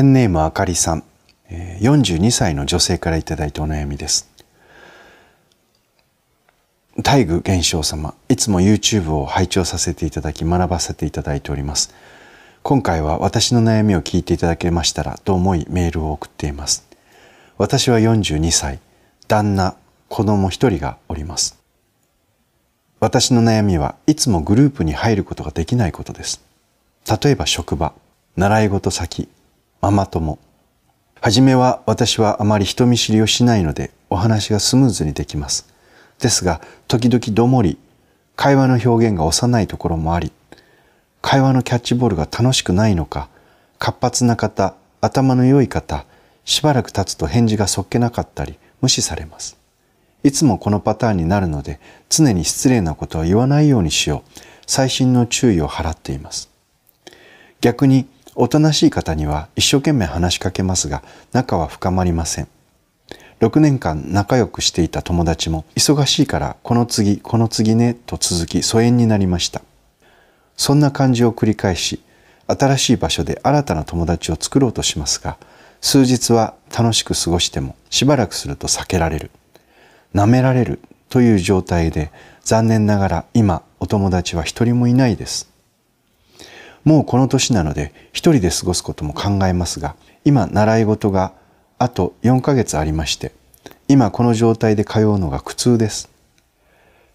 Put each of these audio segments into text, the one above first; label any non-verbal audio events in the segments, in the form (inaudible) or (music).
ペンネームあかりさん、42歳の女性からいただいたお悩みです。大愚現象様、いつも YouTube を拝聴させていただき学ばせていただいております。今回は私の悩みを聞いていただけましたらと思いメールを送っています。私は42歳、旦那、子供一人がおります。私の悩みはいつもグループに入ることができないことです。例えば職場、習い事先、ママ友。はじめは私はあまり人見知りをしないのでお話がスムーズにできます。ですが、時々どもり、会話の表現が幼いところもあり、会話のキャッチボールが楽しくないのか、活発な方、頭の良い方、しばらく経つと返事がそっけなかったり、無視されます。いつもこのパターンになるので、常に失礼なことは言わないようにしよう。細心の注意を払っています。逆に、おとなしい方には一生懸命話しかけますが、仲は深まりません。6年間仲良くしていた友達も、忙しいからこの次、この次ね、と続き疎遠になりました。そんな感じを繰り返し、新しい場所で新たな友達を作ろうとしますが、数日は楽しく過ごしてもしばらくすると避けられる。舐められるという状態で残念ながら今お友達は一人もいないです。もうこの年なので一人で過ごすことも考えますが、今習い事があと4ヶ月ありまして、今この状態で通うのが苦痛です。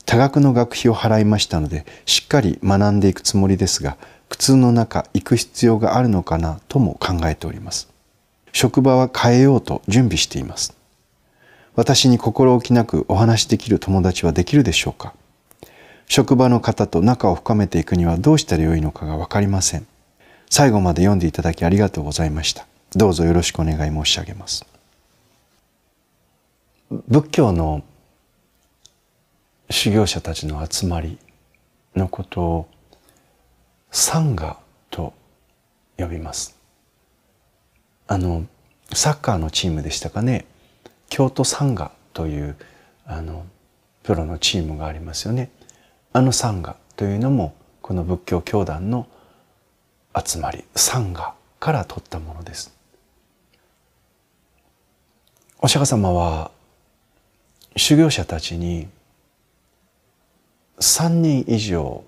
多額の学費を払いましたので、しっかり学んでいくつもりですが、苦痛の中行く必要があるのかなとも考えております。職場は変えようと準備しています。私に心置きなくお話しできる友達はできるでしょうか？職場の方と仲を深めていくにはどうしたらよいのかがわかりません。最後まで読んでいただきありがとうございました。どうぞよろしくお願い申し上げます。仏教の修行者たちの集まりのことをサンガと呼びます。あの、サッカーのチームでしたかね。京都サンガというあのプロのチームがありますよね。あのサンガというのもこの仏教教団の集まりサンガから取ったものです。お釈迦様は修行者たちに3人以上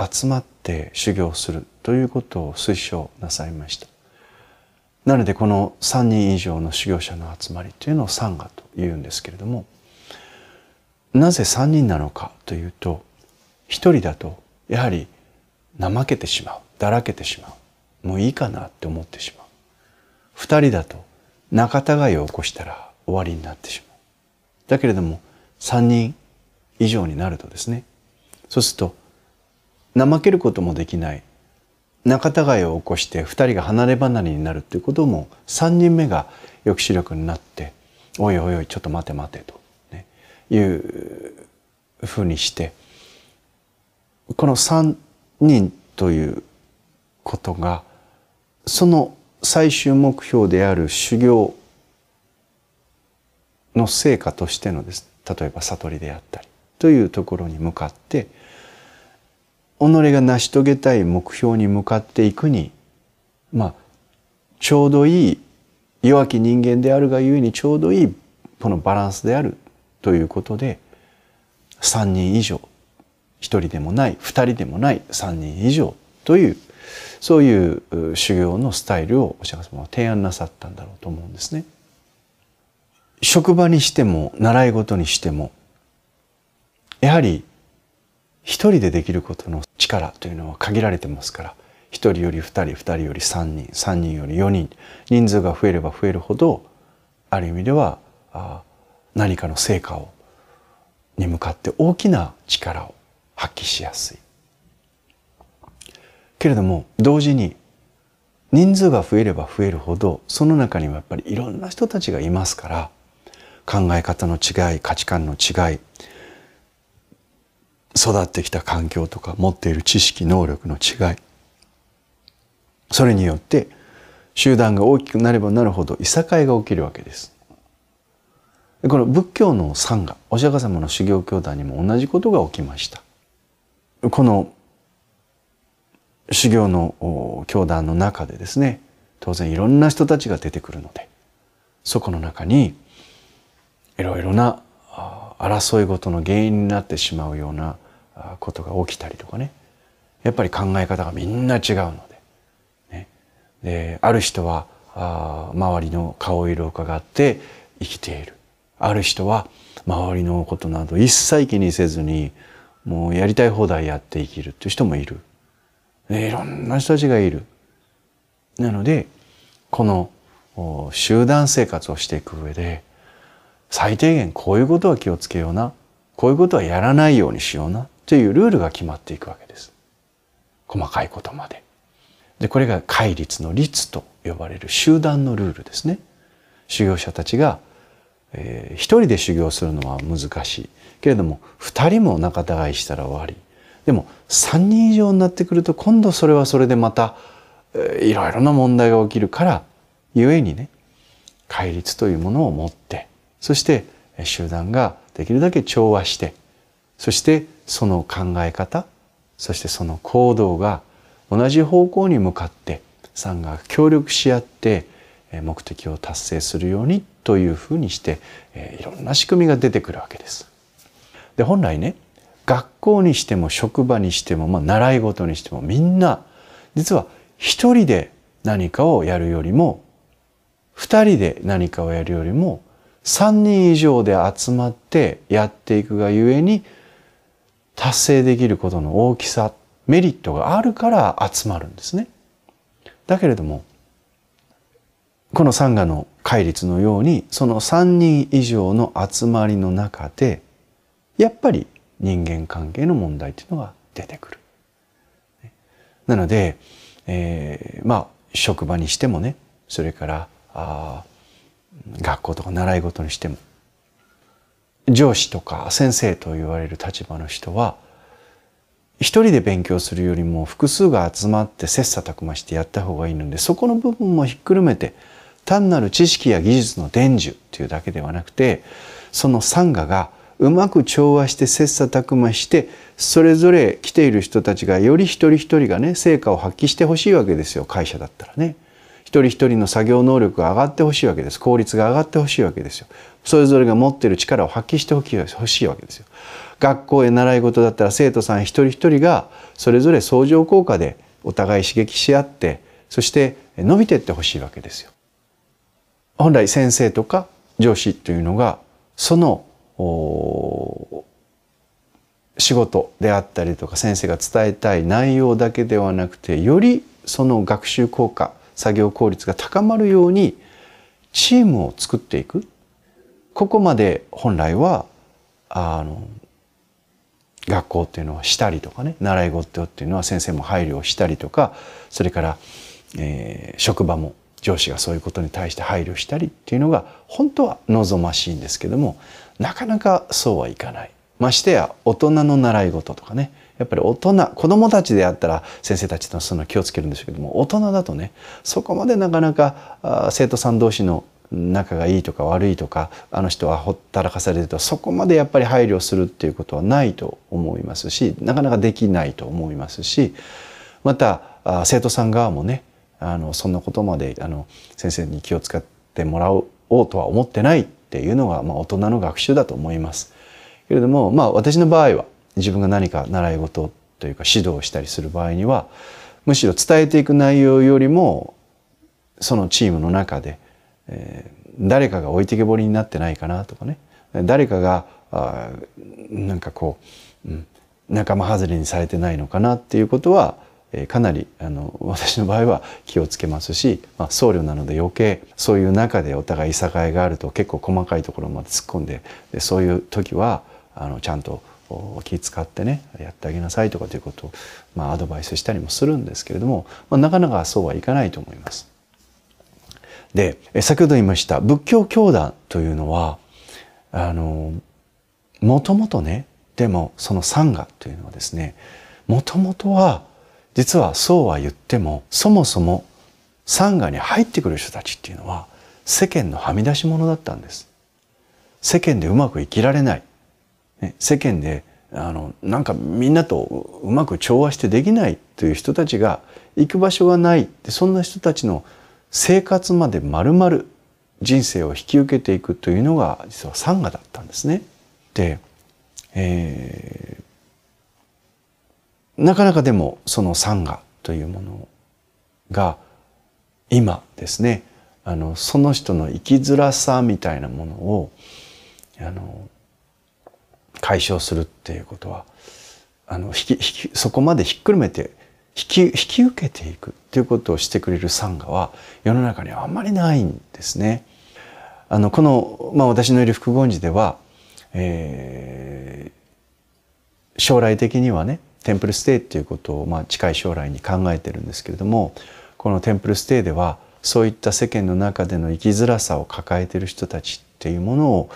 集まって修行するということを推奨なさいました。なのでこの3人以上の修行者の集まりというのをサンガというんですけれどもなぜ3人なのかというと一人だとやはり怠けてしまうだらけてしまうもういいかなって思ってしまう。二人だと仲違いを起こしたら終わりになってしまう。だけれども三人以上になるとですねそうすると怠けることもできない仲違いを起こして二人が離れ離れになるっていうことも三人目が抑止力になって「おいおいおいちょっと待て待て」と、ね、いうふうにしてこの三人ということがその最終目標である修行の成果としてのです例えば悟りであったりというところに向かって己が成し遂げたい目標に向かっていくにまあちょうどいい弱き人間であるがゆえにちょうどいいこのバランスであるということで3人以上一人でもない二人でもない三人以上というそういう修行のスタイルをお釈迦様は提案なさったんだろうと思うんですね。職場にしても習い事にしてもやはり一人でできることの力というのは限られてますから一人より二人二人より三人三人より四人人数が増えれば増えるほどある意味では何かの成果をに向かって大きな力を発揮しやすい。けれども同時に人数が増えれば増えるほどその中にはやっぱりいろんな人たちがいますから考え方の違い価値観の違い育ってきた環境とか持っている知識能力の違いそれによって集団が大きくなればなるほどいさかいが起きるわけです。この仏教の参賀お釈迦様の修行教団にも同じことが起きました。この修行の教団の中でですね当然いろんな人たちが出てくるのでそこの中にいろいろな争い事の原因になってしまうようなことが起きたりとかね。やっぱり考え方がみんな違うので,、ね、である人は周りの顔色を伺って生きている。ある人は周りのことなど一切気にせずにもうやりたい放題やって生きるっていう人もいるいろんな人たちがいるなのでこの集団生活をしていく上で最低限こういうことは気をつけようなこういうことはやらないようにしようなというルールが決まっていくわけです。細かいことまで。でこれが戒律の律と呼ばれる集団のルールですね。修行者たちが、えー、一人で修行するのは難しい。けれども二人も仲違いしたら終わり。でも三人以上になってくると今度それはそれでまた、えー、いろいろな問題が起きるから故にね戒律というものを持ってそして集団ができるだけ調和してそしてその考え方そしてその行動が同じ方向に向かってさんが協力し合って目的を達成するようにというふうにしていろんな仕組みが出てくるわけです。で本来ね学校にしても職場にしても、まあ、習い事にしてもみんな実は一人で何かをやるよりも二人で何かをやるよりも三人以上で集まってやっていくがゆえに達成できることの大きさメリットがあるから集まるんですね。だけれどもこのサンガの戒律のようにその3人以上の集まりの中でやっぱり人間関係の問題っていうのが出てくる。なので、えー、まあ職場にしてもねそれからあ学校とか習い事にしても上司とか先生と言われる立場の人は一人で勉強するよりも複数が集まって切磋琢磨してやった方がいいのでそこの部分もひっくるめて単なる知識や技術の伝授っていうだけではなくてそのサンガがうまく調和して切磋琢磨してそれぞれ来ている人たちがより一人一人がね成果を発揮してほしいわけですよ会社だったらね。一人一人の作業能力が上がってほしいわけです効率が上がってほしいわけですよ。それぞれが持っている力を発揮してほしいわけですよ。学校へ習い事だったら生徒さん一人一人がそれぞれ相乗効果でお互い刺激し合ってそして伸びていってほしいわけですよ。本来先生とか上司というのがその仕事であったりとか先生が伝えたい内容だけではなくてよりその学習効果作業効率が高まるようにチームを作っていく。ここまで本来はあの学校っていうのはしたりとかね習い事っていうのは先生も配慮をしたりとかそれから、えー、職場も上司がそういうことに対して配慮したりっていうのが本当は望ましいんですけどもなかなかそうはいかない。ましてや大人の習い事とかねやっぱり大人子供たちであったら先生たちとその気をつけるんでしょうけども大人だとねそこまでなかなか生徒さん同士の仲がいいとか悪いとかあの人はほったらかされるとそこまでやっぱり配慮するっていうことはないと思いますしなかなかできないと思いますしまた生徒さん側もねあのそんなことまであの先生に気を使ってもらおうとは思ってないっていうのが、まあ、大人の学習だと思います。けれどもまあ私の場合は自分が何か習い事というか指導をしたりする場合にはむしろ伝えていく内容よりもそのチームの中で、えー、誰かが置いてけぼりになってないかなとかね誰かがあなんかこう、うん、仲間外れにされてないのかなっていうことは、かなりあの (laughs) 私の場合は気をつけますし、まあ、僧侶なので余計そういう中でお互いいさかいがあると結構細かいところまで突っ込んででそういう時はあのちゃんと気使ってねやってあげなさいとかということを、まあ、アドバイスしたりもするんですけれども、まあ、なかなかそうはいかないと思います。で先ほど言いました仏教教団というのはあのもともとねでもそのサンガというのはですねもともとは実はそうは言ってもそもそもサンガに入ってくる人たちっていうのは世間のはみ出し物だったんです。世間でうまく生きられないね、世間であのなんかみんなとうまく調和してできないという人たちが行く場所がないそんな人たちの生活まで丸々人生を引き受けていくというのが実はサンガだったんですね。で、えー、なかなかでもそのサンガというものが今ですねあのその人の生きづらさみたいなものをあの解消するっていうことはあの引き引きそこまでひっくるめて引き引き受けていくっていうことをしてくれるサンガは世の中にはあんまりないんですね。あのこの、まあ、私のいる複合寺では、えー、将来的にはねテンプルステイっていうことを、まあ、近い将来に考えてるんですけれどもこのテンプルステイではそういった世間の中での生きづらさを抱えている人たちっていうもの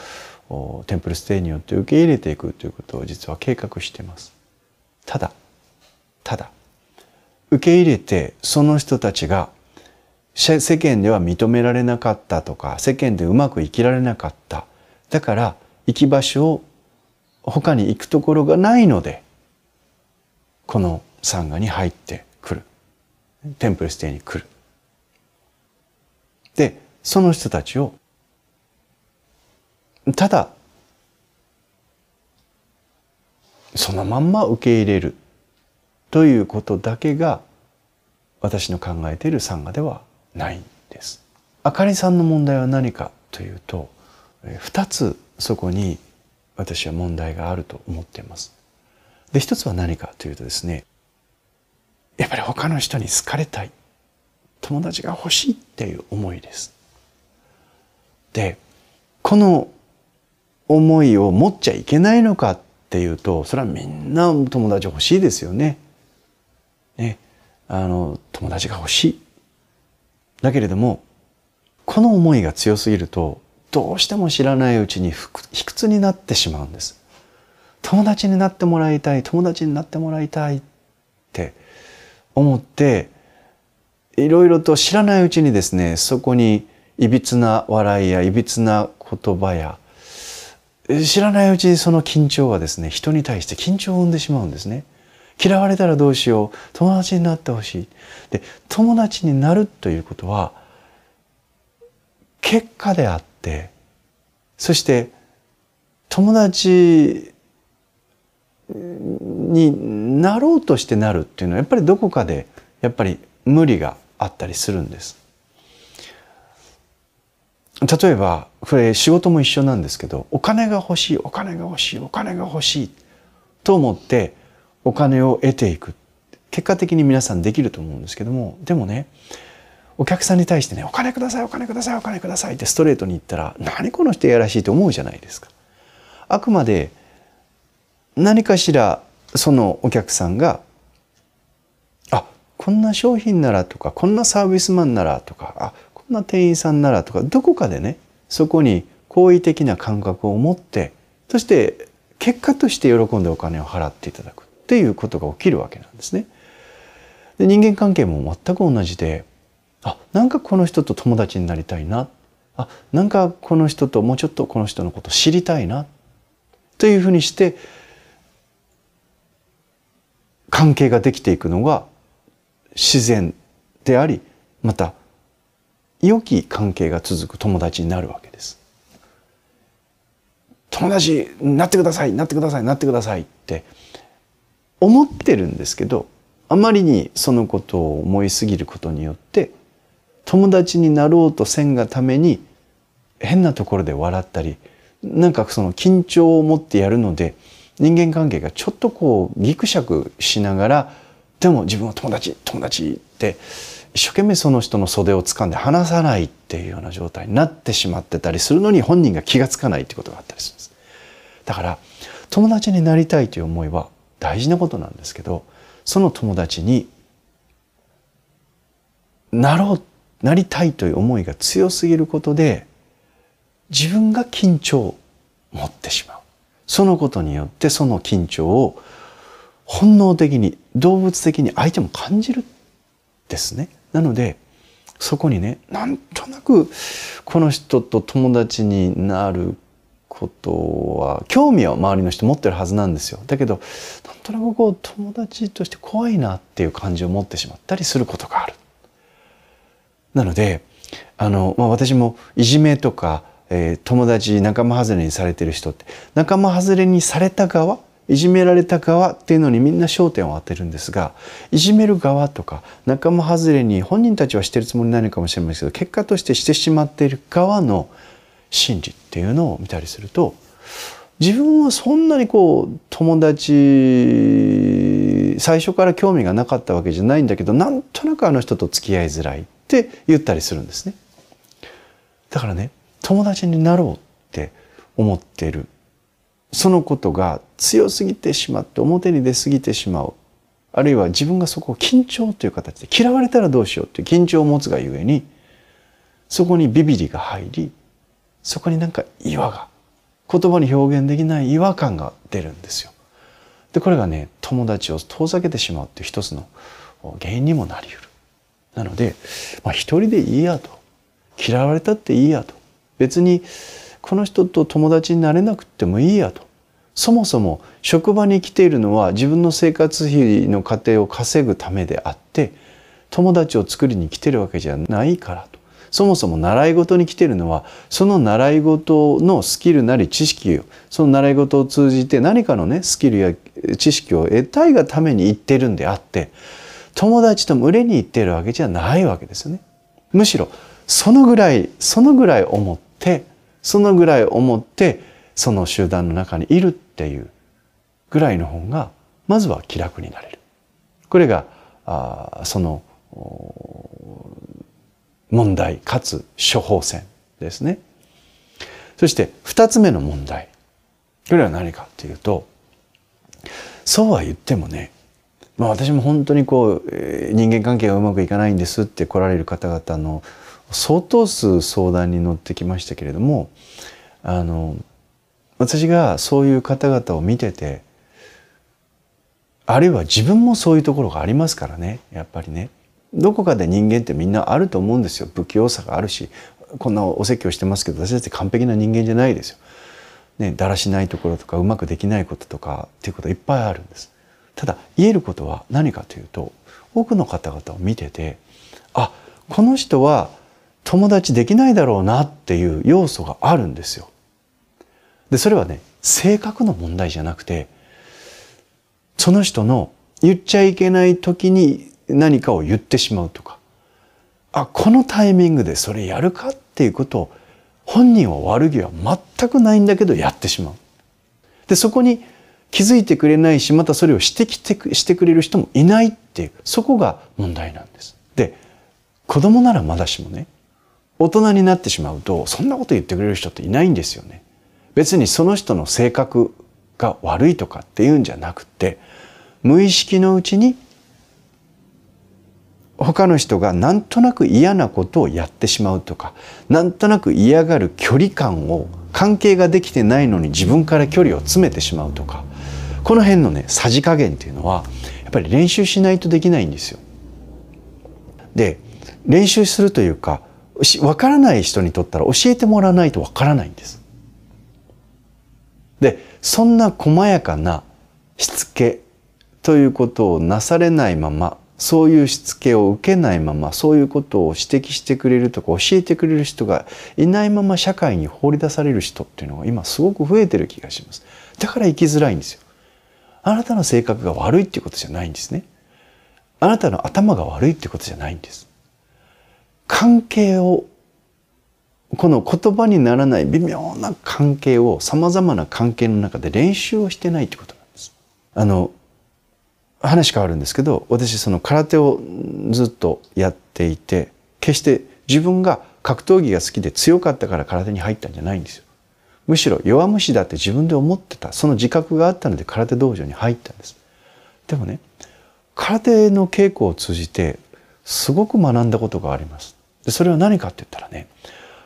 をテンプルステイによって受け入れていくということを実は計画しています。ただただ受け入れてその人たちが世間では認められなかったとか世間でうまく生きられなかっただから行き場所を他に行くところがないのでこのサンガに入ってくるテンプルステイに来るでその人たちをただそのまんま受け入れるということだけが私の考えているサンガではないんです。あかりさんの問題は何かというと二つそこに私は問題があると思っています。で一つは何かというとですねやっぱり他の人に好かれたい友達が欲しいっていう思いです。でこの思いを持っちゃいけないのかっていうとそれはみんな友達欲しいですよね。ねあの友達が欲しい。だけれどもこの思いが強すぎるとどうしても知らないうちに卑屈になってしまうんです。友達になってもらいたい友達になってもらいたいって思っていろいろと知らないうちにですねそこにいびつな笑いやいびつな言葉や知らないうちにその緊張がですね人に対して緊張を生んでしまうんですね。嫌われたらどうしよう友達になってほしい。で友達になるということは結果であってそして友達になろうとしてなるっていうのはやっぱりどこかでやっぱり無理があったりするんです。例えばこれ仕事も一緒なんですけどお金が欲しいお金が欲しいお金が欲しいと思ってお金を得ていく結果的に皆さんできると思うんですけどもでもねお客さんに対してね「お金くださいお金くださいお金ください」ってストレートに言ったら「何この人やらしい」と思うじゃないですか。あくまで何かしらそのお客さんがあこんな商品ならとかこんなサービスマンならとかあこんな店員さんならとかどこかでねそこに好意的な感覚を持ってそして結果として喜んでお金を払っていただくっていうことが起きるわけなんですね。で人間関係も全く同じであなんかこの人と友達になりたいなあなんかこの人ともうちょっとこの人のこと知りたいなというふうにして関係ができていくのが自然でありまた良き関係が続く友達になるわけです。友達になってくださいなってくださいなってくださいって思ってるんですけどあまりにそのことを思いすぎることによって友達になろうとせんがために変なところで笑ったりなんかその緊張を持ってやるので人間関係がちょっとこうギクシャクしながらでも自分は友達友達って一生懸命その人の袖を掴んで離さないっていうような状態になってしまってたりするのに本人が気が付かないっていうことがあったりするんです。だから友達になりたいという思いは大事なことなんですけどその友達になろうなりたいという思いが強すぎることで自分が緊張を持ってしまう。そのことによってその緊張を本能的に動物的に相手も感じるですね。なのでそこにねなんとなくこの人と友達になることは興味は周りの人持ってるはずなんですよ。だけどなんとなくこう友達として怖いなっていう感じを持ってしまったりすることがある。なのであの、まあ、私もいじめとか、えー、友達仲間外れにされてる人って仲間外れにされた側いじめられた側っていうのにみんな焦点を当てるんですがいじめる側とか仲間外れに本人たちはしてるつもりないのかもしれませんけど結果としてしてしまっている側の心理っていうのを見たりすると自分はそんなにこう友達最初から興味がなかったわけじゃないんだけどなんとなくあの人と付き合いづらいって言ったりするんですね。だからね友達になろうって思っているそのことが強すぎてしまって表に出過ぎてしまうあるいは自分がそこを緊張という形で嫌われたらどうしようっていう緊張を持つがゆえにそこにビビりが入りそこになんか岩が言葉に表現できない違和感が出るんですよ。でこれがね友達を遠ざけてしまうっていう一つの原因にもなりうる。なので、まあ、一人でいいやと嫌われたっていいやと別にこの人と友達になれなくてもいいやとそもそも職場に来ているのは自分の生活費の過程を稼ぐためであって友達を作りに来てるわけじゃないからとそもそも習い事に来てるのはその習い事のスキルなり知識をその習い事を通じて何かのねスキルや知識を得たいがために行ってるんであって友達と群れに行ってるわけじゃないわけですよね。むしろそのぐらいそのぐらい思ってってそのぐらい思ってその集団の中にいるっていうぐらいの方がまずは気楽になれる。これがあその問題かつ処方箋ですね。そして二つ目の問題。これは何かというとそうは言ってもねまあ、私も本当にこう人間関係がうまくいかないんですって来られる方々の相当数相談に乗ってきましたけれどもあの私がそういう方々を見ててあるいは自分もそういうところがありますからねやっぱりねどこかで人間ってみんなあると思うんですよ不器用さがあるしこんなお説教してますけど私たち完璧な人間じゃないですよ。ね、だらしないところとかうまくできないこととかっていうこといっぱいあるんです。ただ言えることは何かというと多くの方々を見ててあこの人は友達できないだろうなっていう要素があるんですよ。でそれはね性格の問題じゃなくてその人の言っちゃいけない時に何かを言ってしまうとかあこのタイミングでそれやるかっていうことを本人は悪気は全くないんだけどやってしまう。でそこに気づいてくれないしまたそれを指摘してくれる人もいないっていうそこが問題なんです。で子供ならまだしもね大人になってしまうとそんなこと言ってくれる人っていないんですよね。別にその人の性格が悪いとかっていうんじゃなくて無意識のうちに他の人がなんとなく嫌なことをやってしまうとかなんとなく嫌がる距離感を関係ができてないのに自分から距離を詰めてしまうとかこの辺のねさじ加減っていうのはやっぱり練習しないとできないんですよ。で練習するというかわからない人にとったら教えてもらわないとわからないんです。でそんな細やかなしつけということをなされないままそういうしつけを受けないままそういうことを指摘してくれるとか教えてくれる人がいないまま社会に放り出される人っていうのが今すごく増えてる気がします。だから生きづらいんですよ。あなたの性格が悪いっていうことじゃないんですね。あなたの頭が悪いっていうことじゃないんです。関係をこの言葉にならない微妙な関係をさまざまな関係の中で練習をしてないってことなんです。あの話変わるんですけど私その空手をずっとやっていて決して自分が格闘技が好きで強かったから空手に入ったんじゃないんですよ。むしろ弱虫だって自分で思ってたその自覚があったので空手道場に入ったんですでもね空手の稽古を通じてすごく学んだことがありますでそれは何かって言ったらね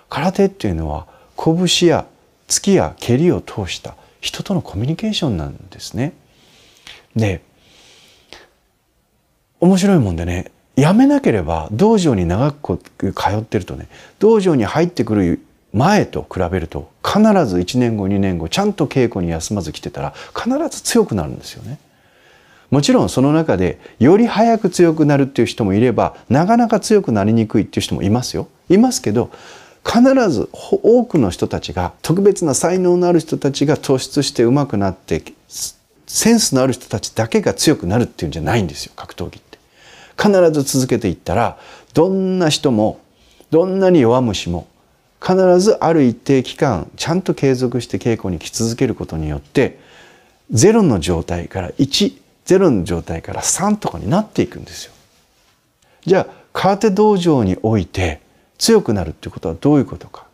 空手っていうのは拳や突きや蹴りを通した人とのコミュニケーションなんですねで面白いもんでねやめなければ道場に長く通ってるとね道場に入ってくる前と比べると必ず1年後2年後ちゃんと稽古に休まず来てたら必ず強くなるんですよね。もちろんその中でより早く強くなるっていう人もいればなかなか強くなりにくいっていう人もいますよ。いますけど必ず多くの人たちが特別な才能のある人たちが突出して上手くなってセンスのある人たちだけが強くなるっていうんじゃないんですよ格闘技って。必ず続けていったらどんな人もどんなに弱虫も必ずある一定期間ちゃんと継続して稽古に来続けることによってゼロの状態から1ゼロの状態から3とかになっていくんですよ。じゃあ空手道場において強くなるっていうことはどういうことか。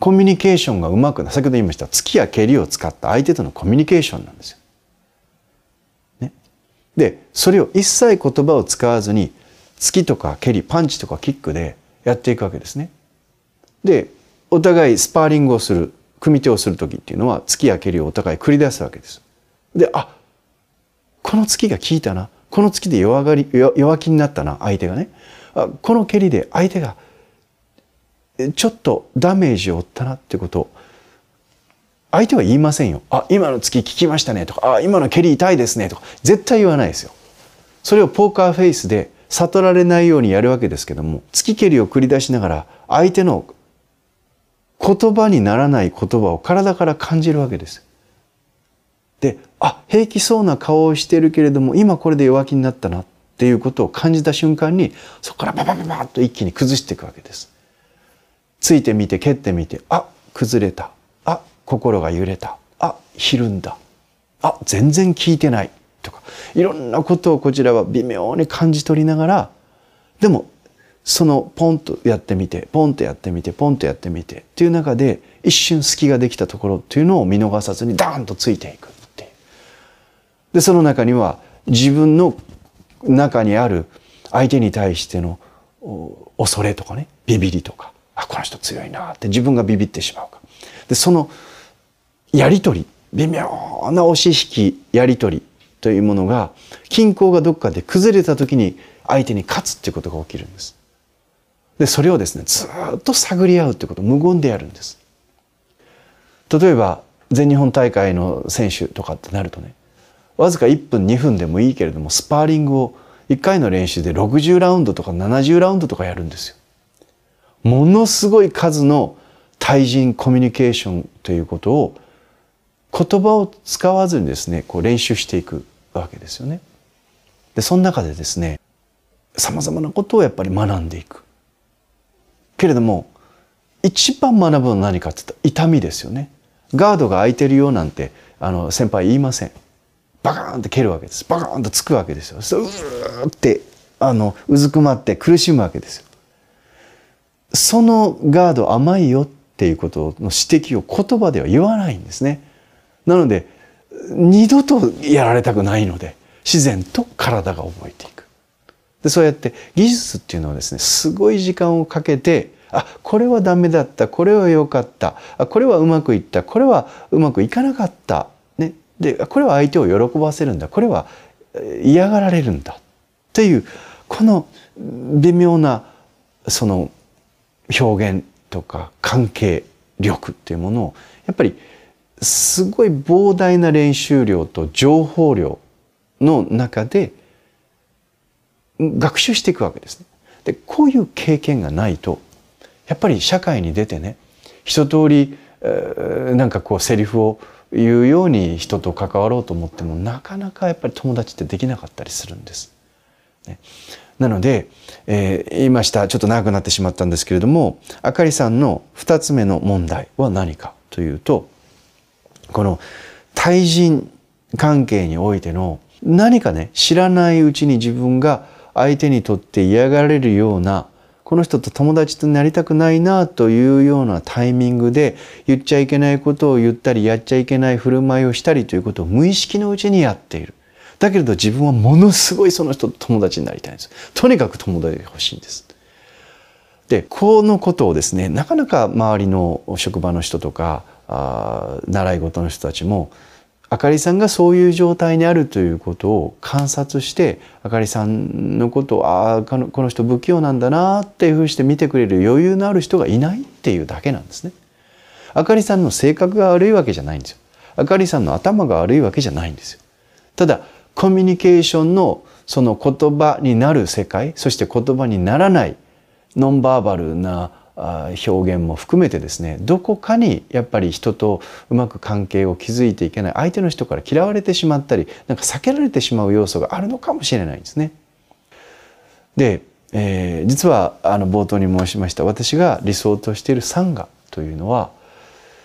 コミュニケーションがうまくな先ほど言いました突きや蹴りを使った相手とのコミュニケーションなんですよ。ね、でそれを一切言葉を使わずに突きとか蹴りパンチとかキックでやっていくわけですね。でお互いスパーリングをする組手をする時っていうのは突きや蹴りをお互い繰り出すわけです。であこの突きが効いたなこの突きで弱がり弱気になったな相手がねこの蹴りで相手がちょっとダメージを負ったなってことを相手は言いませんよ。あ、今の突き効きましたねとか、あ、今の蹴り痛いですねとか、絶対言わないですよ。それをポーカーフェイスで悟られないようにやるわけですけども、突き蹴りを繰り出しながら、相手の言葉にならない言葉を体から感じるわけです。あ、平気そうな顔をしてるけれども、今これで弱気になったなっていうことを感じた瞬間に、そこからババババッと一気に崩していくわけです。ついてみて蹴ってみてあ崩れたあ心が揺れたあひるんだあ全然聞いてないとかいろんなことをこちらは微妙に感じ取りながらでもそのポンとやってみてポンとやってみてポンとやってみてっていう中で一瞬隙ができたところっていうのを見逃さずにダーンとついていく。でその中には自分の中にある相手に対しての恐れとかねビビりとかあこの人強いなって自分がビビってしまうかでそのやり取り微妙な押し引きやり取りというものが均衡がどっかで崩れた時に相手に勝つっていうことが起きるんです。でそれをですねずっと探り合うってこと無言でやるんです。例えば全日本大会の選手とかってなるとねわずか1分2分でもいいけれどもスパーリングを1回の練習で60ラウンドとか70ラウンドとかやるんですよ。ものすごい数の対人コミュニケーションということを言葉を使わずにですねこう練習していくわけですよね。でその中でですねさまざまなことをやっぱり学んでいく。けれども一番学ぶのは何かって言ったら痛みですよね。ガードが開いてるよなんてあの先輩言いません。バカーンって蹴るわけです。バカーンとつくわけですよ。そうーってあのうずくまって苦しむわけですよ。そのガード甘いよっていうことの指摘を言葉では言わないんですね。なので二度とやられたくないので自然と体が覚えていく。でそうやって技術っていうのはですねすごい時間をかけてあこれはダメだったこれは良かったあこれはうまくいったこれはうまくいかなかった、でこれは相手を喜ばせるんだこれは嫌がられるんだっていうこの微妙なその表現とか関係力っていうものをやっぱりすごい膨大な練習量と情報量の中で学習していくわけですね。でこういう経験がないとやっぱり社会に出てね一通り、えー、なんかこうセリフを言うように人と関わろうと思ってもなかなかやっぱり友達ってできなかったりするんです。ね、なので、えー、言いましたちょっと長くなってしまったんですけれどもあかりさんの2つ目の問題は何かというとこの対人関係においての何かね知らないうちに自分が相手にとって嫌がられるようなこの人と友達となりたくないなというようなタイミングで言っちゃいけないことを言ったりやっちゃいけない振る舞いをしたりということを無意識のうちにやっている。だけれど自分はものすごいその人と友達になりたいんですとにかく友達が欲しいんですでこのことをですねなかなか周りの職場の人とかあ習い事の人たちもあかりさんがそういう状態にあるということを観察してあかりさんのことをああこの人不器用なんだなっていうふうにして見てくれる余裕のある人がいないっていうだけなんですね。あかりさんの性格が悪いわけじゃないんですよ。あかりさんの頭が悪いわけじゃないんですよ。ただコミュニケーションのその言葉になる世界そして言葉にならないノンバーバルな表現も含めてですねどこかにやっぱり人とうまく関係を築いていけない相手の人から嫌われてしまったりなんか避けられてしまう要素があるのかもしれないんですね。で、えー、実はあの冒頭に申しました私が理想としているサンガというのは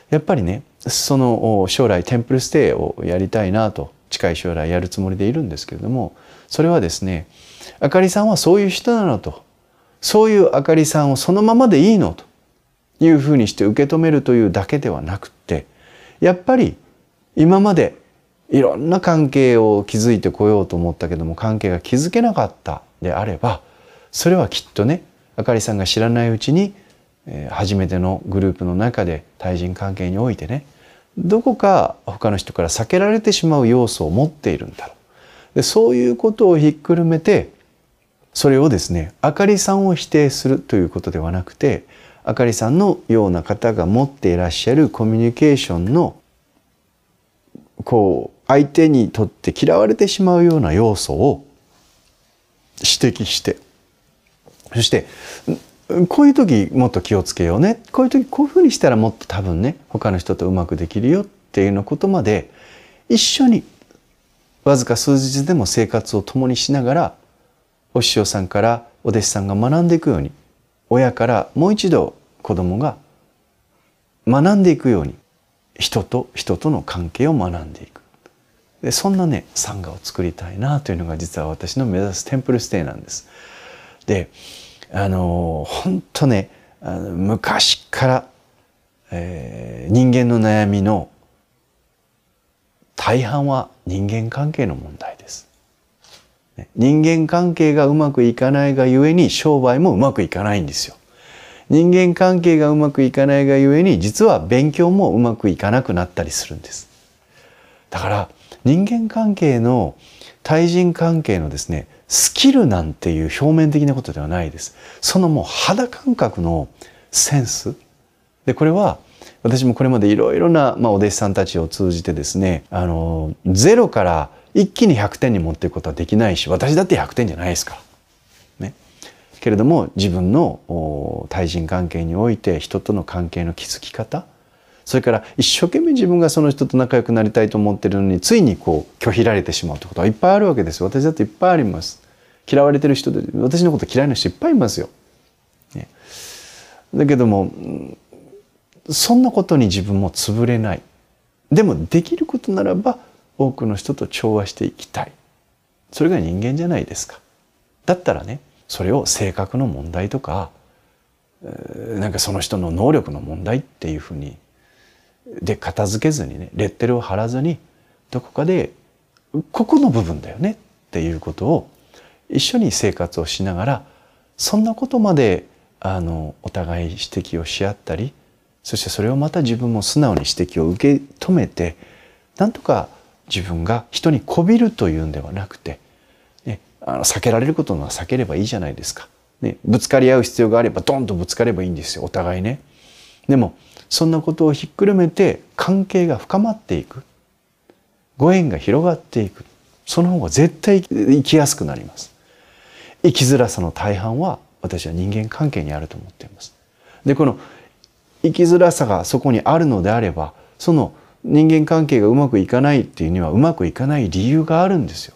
やっぱりねその将来テンプルステイをやりたいなと近い将来やるつもりでいるんですけれどもそれはですねあかりさんはそういう人なのとそういうあかりさんをそのままでいいのというふうにして受け止めるというだけではなくってやっぱり今までいろんな関係を築いてこようと思ったけども関係が築けなかったであればそれはきっとねあかりさんが知らないうちに初めてのグループの中で対人関係においてねどこか他の人から避けられてしまう要素を持っているんだろう。でそういうことをひっくるめてそれをですねあかりさんを否定するということではなくてあかりさんのような方が持っていらっしゃるコミュニケーションのこう相手にとって嫌われてしまうような要素を指摘してそしてこういう時もっと気をつけようね。こういう時こういうふうにしたらもっと多分ね他の人とうまくできるよっていうのことまで一緒にわずか数日でも生活を共にしながらお師匠さんからお弟子さんが学んでいくように親からもう一度子供が学んでいくように人と人との関係を学んでいくでそんなねサンガを作りたいなというのが実は私の目指すテンプルステイなんです。であの本当ねあの昔から、えー、人間の悩みの大半は人間関係の問題です。人間関係がうまくいかないがゆえに商売もうまくいかないんですよ。人間関係がうまくいかないがゆえに実は勉強もうまくいかなくなったりするんです。だから人間関係の対人関係のですねスキルなんていう表面的なことではないです。そのもう肌感覚のセンスでこれは私もこれまでいろいろな、まあ、お弟子さんたちを通じてですねあのゼロから一気に100点に持っていくことはできないし私だって100点じゃないですから。ね、けれども自分の対人関係において人との関係の築き方それから一生懸命自分がその人と仲良くなりたいと思ってるのについにこう拒否られてしまうということはいっぱいあるわけです私だっていっぱいあります。嫌われてる人で私のこと嫌いな人いっぱいいますよ、ね、だけどもそんなことに自分も潰れない。でもできることならば多くの人と調和していきたい。それが人間じゃないですか。だったらねそれを性格の問題とかなんかその人の能力の問題っていうふうにで片付けずにねレッテルを貼らずにどこかでここの部分だよねっていうことを一緒に生活をしながらそんなことまであのお互い指摘をし合ったりそしてそれをまた自分も素直に指摘を受け止めてなんとか自分が人にこびるというんではなくて、ね、あの避けられることは避ければいいじゃないですか。ね、ぶつかり合う必要があればドンとぶつかればいいんですよお互いね。でもそんなことをひっくるめて関係が深まっていくご縁が広がっていくその方が絶対生きやすくなります生きづらさの大半は私は人間関係にあると思っていますでこの生きづらさがそこにあるのであればその人間関係がうまくいかないっていうにはうまくいかない理由があるんですよ。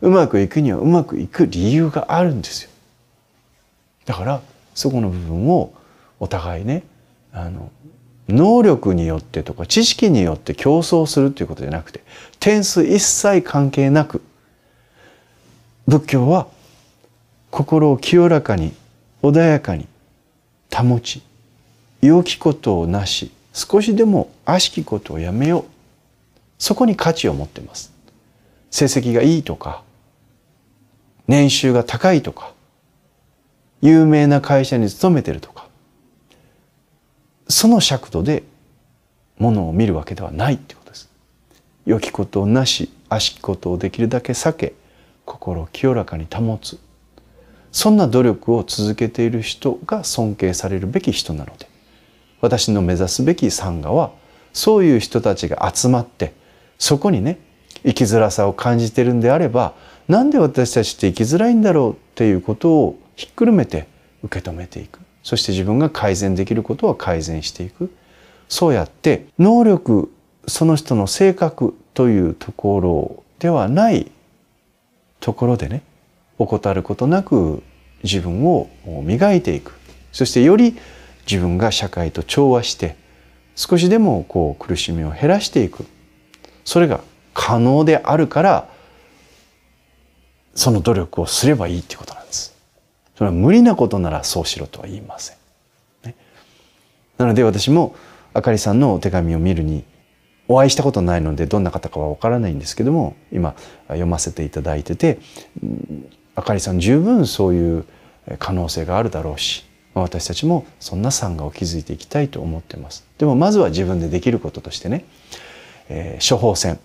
うまくいくにはうまくいく理由があるんですよ。だからそこの部分をお互いねあの能力によってとか知識によって競争するということじゃなくて点数一切関係なく仏教は心を清らかに穏やかに保ち良きことをなし少しでも悪しきことをやめよう。そこに価値を持っています。成績がいいとか年収が高いとか有名な会社に勤めてるとかその尺度でものを見るわけではないってことです。良きことをなし悪しきことをできるだけ避け心を清らかに保つ。そんな努力を続けている人が尊敬されるべき人なので。私の目指すべき参加はそういう人たちが集まってそこにね生きづらさを感じてるんであればなんで私たちって生きづらいんだろうっていうことをひっくるめて受け止めていく。そして自分が改善できることは改善していく。そうやって能力その人の性格というところではないところでね怠ることなく自分を磨いていく。そしてより自分が社会と調和して少しでもこう苦しみを減らしていくそれが可能であるからその努力をすればいいってことなんです。それは無理なことならそうしろとは言いません。ね、なので私もあかりさんのお手紙を見るにお会いしたことないのでどんな方かはわからないんですけども今読ませていただいててあかりさん十分そういう可能性があるだろうし私たちもそんな産がを築いていきたいと思ってます。でもまずは自分でできることとしてね、えー、処方箋。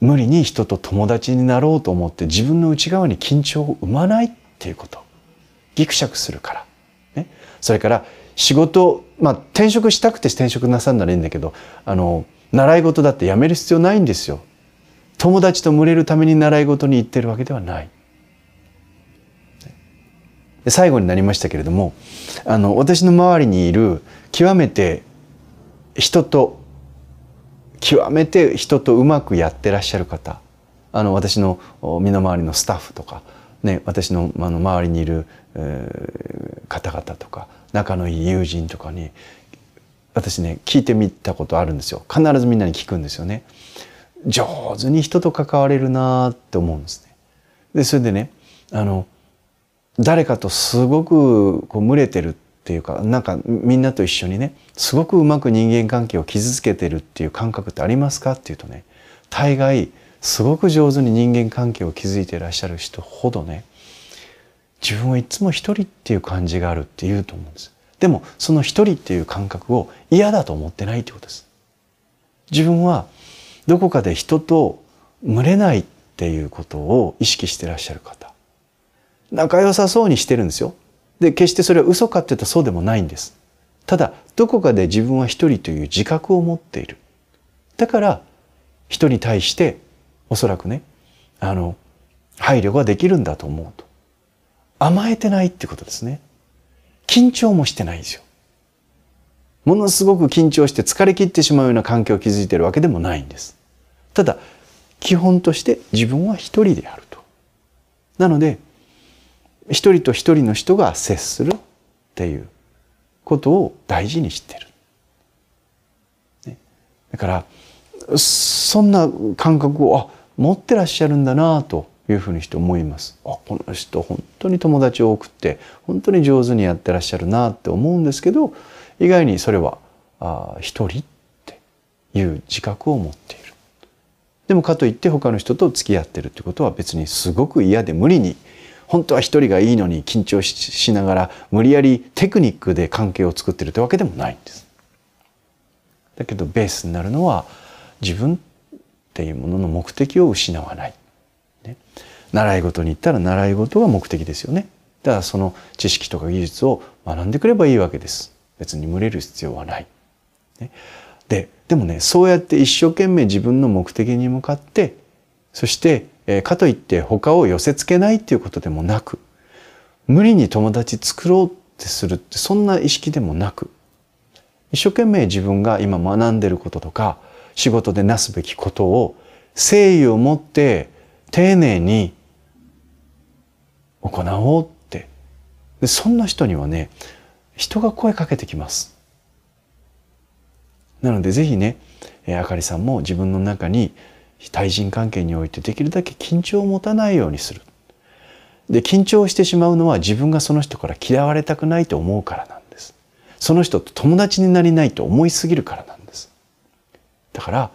無理に人と友達になろうと思って自分の内側に緊張を生まないっていうこと。ギクシャクするから、ね、それから仕事まあ転職したくて転職なさんならいいんだけどあの習い事だってやめる必要ないんですよ。友達と群れるために習い事に行ってるわけではない。最後になりましたけれどもあの私の周りにいる極めて人と極めて人とうまくやってらっしゃる方あの私の身の回りのスタッフとか、ね、私のあ周りにいる、方々とか仲のいい友人とかに私ね聞いてみたことあるんですよ必ずみんなに聞くんですよね。上手に人と関われるなって思うんですね。でそれでねあの誰かとすごくこう群れてるっていうかなんかみんなと一緒にねすごくうまく人間関係を傷つけてるっていう感覚ってありますかっていうとね大概すごく上手に人間関係を築いていらっしゃる人ほどね自分はいつも一人っていう感じがあるって言うと思うんです。でもその一人っていう感覚を嫌だと思ってないってことです。自分はどこかで人と群れないっていうことを意識してらっしゃる方仲良さそうにしてるんですよ。で決してそれは嘘かって言うとそうでもないんです。ただどこかで自分は一人という自覚を持っている。だから人に対しておそらくねあの配慮ができるんだと思うと。甘えてないってことですね。緊張もしてないんですよ。ものすごく緊張して疲れ切ってしまうような環境を築いているわけでもないんです。ただ基本として自分は一人であると。なので一人と一人の人が接するっていうことを大事にしてる。ね、だからそんな感覚をあ持ってらっしゃるんだなというふうにして思います。あこの人本当に友達多くって本当に上手にやってらっしゃるなって思うんですけど意外にそれはあ一人っていう自覚を持っている。でもかといって他の人と付き合ってるってことは別にすごく嫌で無理に本当は一人がいいのに緊張しながら無理やりテクニックで関係を作ってるってわけでもないんです。だけどベースになるのは自分っていうものの目的を失わない。ね、習い事に行ったら習い事が目的ですよね。だからその知識とか技術を学んでくればいいわけです。別に群れる必要はない。ね、ででもねそうやって一生懸命自分の目的に向かってそしてかといって他を寄せ付けないっていうことでもなく無理に友達作ろうってするってそんな意識でもなく一生懸命自分が今学んでることとか仕事でなすべきことを誠意を持って丁寧に行おうって。でそんな人にはね人が声かけてきます。なのでぜひねあかりさんも自分の中に対人関係においてできるだけ緊張を持たないようにする。で緊張してしまうのは自分がその人から嫌われたくないと思うからなんです。その人と友達になりないと思いすぎるからなんです。だから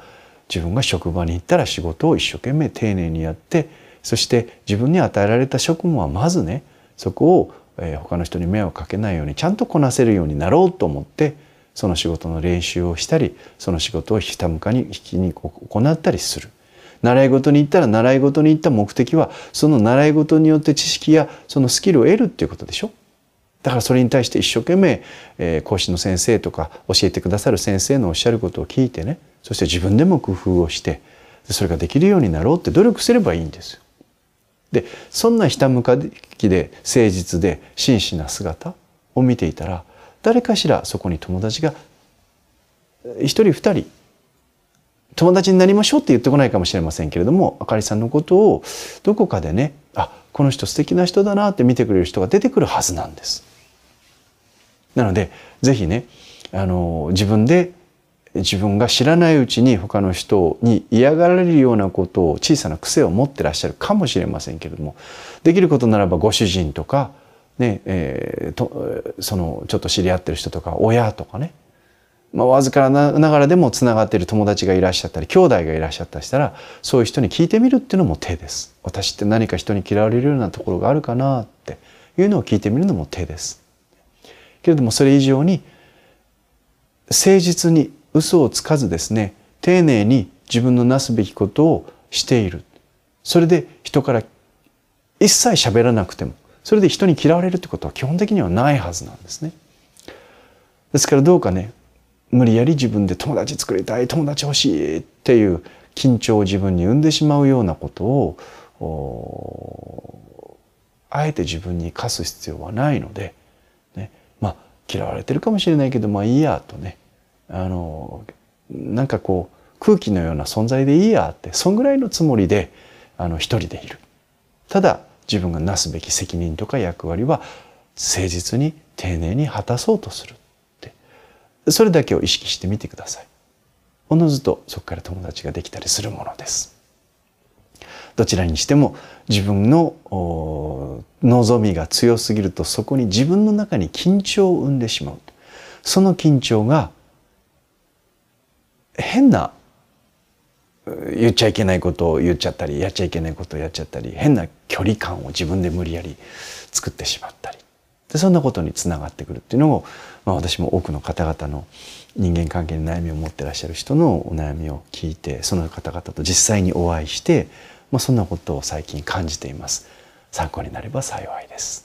自分が職場に行ったら仕事を一生懸命丁寧にやってそして自分に与えられた職務はまずねそこを、え他の人に迷惑かけないようにちゃんとこなせるようになろうと思ってその仕事の練習をしたりその仕事をひたむかに引きに行ったりする。習い事に行ったら習い事に行った目的はその習い事によって知識やそのスキルを得るっていうことでしょ？だからそれに対して一生懸命、えー、講師の先生とか教えてくださる先生のおっしゃることを聞いてねそして自分でも工夫をしてそれができるようになろうって努力すればいいんですよ。でそんなひたむかきで誠実で真摯な姿を見ていたら誰かしらそこに友達が一人二人友達になりましょうって言ってこないかもしれませんけれどもあかりさんのことをどこかでねあこの人素敵な人だなって見てくれる人が出てくるはずなんです。なので是非ねあの自分で自分が知らないうちに他の人に嫌がられるようなことを小さな癖を持ってらっしゃるかもしれませんけれどもできることならばご主人とか、ねえー、とそのちょっと知り合ってる人とか親とかねまあ、わずかながらでもつながってる友達がいらっしゃったり兄弟がいらっしゃったりしたらそういう人に聞いてみるっていうのも手です。私って何か人に嫌われるようなところがあるかなっていうのを聞いてみるのも手です。けれどもそれ以上に誠実に嘘をつかずですね丁寧に自分のなすべきことをしているそれで人から一切喋らなくてもそれで人に嫌われるってことは基本的にはないはずなんですね。ですからどうかね無理やり自分で友達作りたい友達欲しいっていう緊張を自分に生んでしまうようなことをあえて自分に課す必要はないので、ね、まあ嫌われてるかもしれないけどまあいいやとねあのなんかこう空気のような存在でいいやってそんぐらいのつもりであの一人でいる。ただ自分がなすべき責任とか役割は誠実に丁寧に果たそうとするって。それだけを意識してみてください。おのずとそこから友達ができたりするものです。どちらにしても自分の望みが強すぎるとそこに自分の中に緊張を生んでしまう。その緊張が変な言っちゃいけないことを言っちゃったりやっちゃいけないことをやっちゃったり変な距離感を自分で無理やり作ってしまったりでそんなことにつながってくるっていうのを、まあ、私も多くの方々の人間関係に悩みを持ってらっしゃる人のお悩みを聞いてその方々と実際にお会いして、まあ、そんなことを最近感じています。参考になれば幸いです。